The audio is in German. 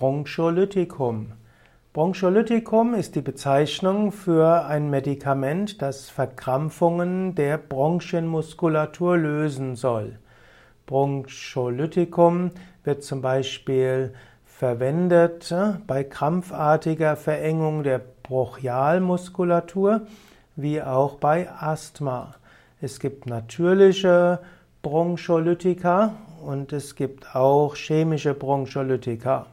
Broncholytikum. Broncholytikum ist die Bezeichnung für ein Medikament, das Verkrampfungen der Bronchienmuskulatur lösen soll. Broncholytikum wird zum Beispiel verwendet äh, bei krampfartiger Verengung der Bronchialmuskulatur wie auch bei Asthma. Es gibt natürliche Broncholytika und es gibt auch chemische Broncholytika.